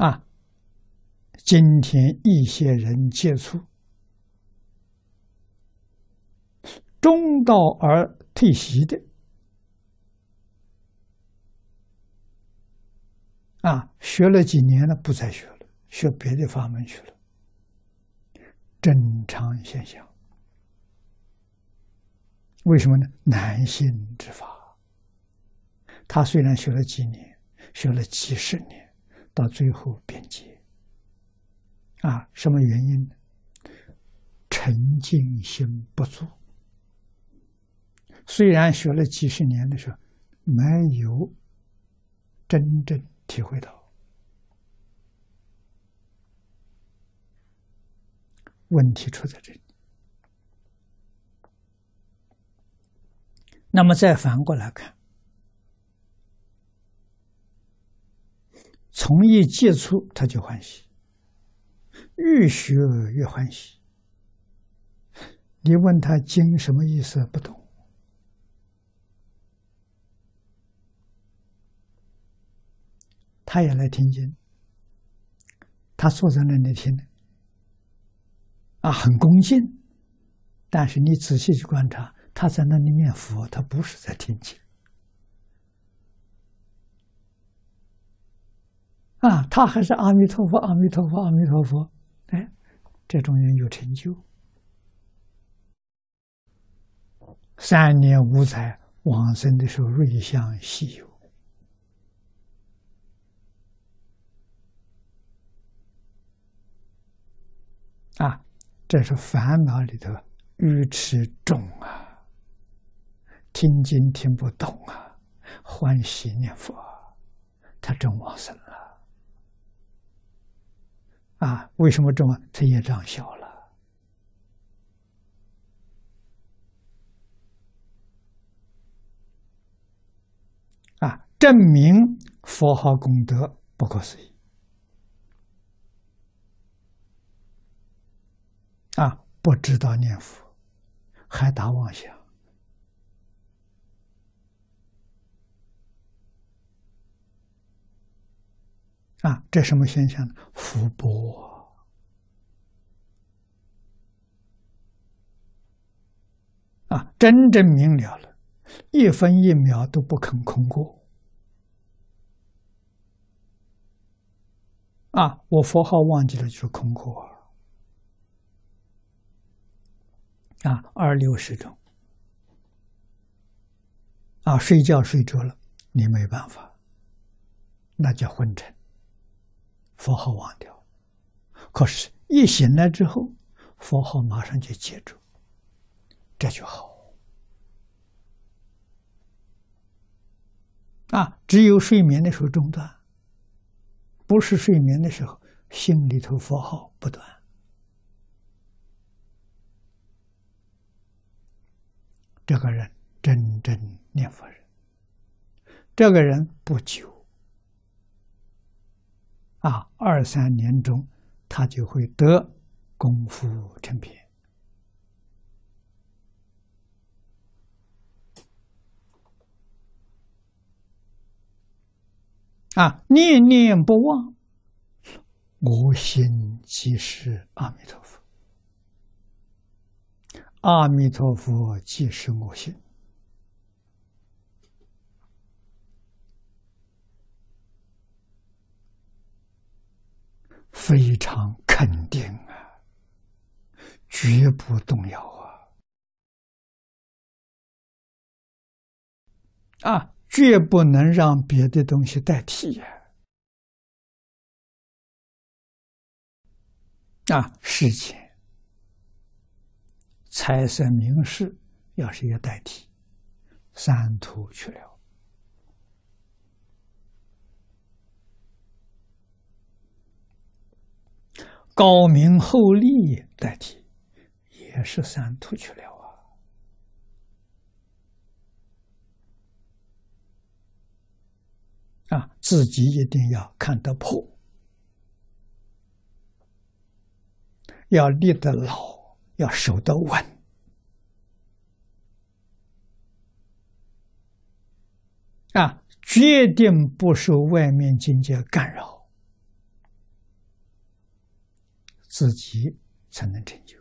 啊，今天一些人接触中道而退席的，啊，学了几年了，不再学了，学别的法门去了，正常现象。为什么呢？难信之法，他虽然学了几年，学了几十年。到最后变结，啊，什么原因呢？沉静心不足。虽然学了几十年的时候，没有真正体会到，问题出在这里。那么再反过来看。从一接触，他就欢喜，越学越欢喜。你问他经什么意思，不懂，他也来听经，他坐在那里听，啊，很恭敬。但是你仔细去观察，他在那里念佛，他不是在听经。啊，他还是阿弥陀佛，阿弥陀佛，阿弥陀佛。哎，这种人有成就。三年五载往生的时候，瑞相稀有。啊，这是烦恼里头愚痴重啊，听经听不懂啊，欢喜念佛，他真往生了。啊，为什么这么他业障小了？啊，证明佛号功德不可思议。啊，不知道念佛，还打妄想。啊，这什么现象呢？福波啊，真正明了了，一分一秒都不肯空过。啊，我佛号忘记了就是空过。啊，二六十种。啊，睡觉睡着了，你没办法，那叫昏沉。佛号忘掉，可是，一醒来之后，佛号马上就接住，这就好。啊，只有睡眠的时候中断，不是睡眠的时候，心里头佛号不断。这个人真正念佛人，这个人不久。啊，二三年中，他就会得功夫成片。啊，念念不忘，我心即是阿弥陀佛，阿弥陀佛即是我心。非常肯定啊，绝不动摇啊！啊，绝不能让别的东西代替呀！啊，事情财神名食要是一个代替，三途去了。高明厚利代替，也是三途去了啊！啊，自己一定要看得破，要立得牢，要守得稳，啊，决定不受外面境界干扰。自己才能成就。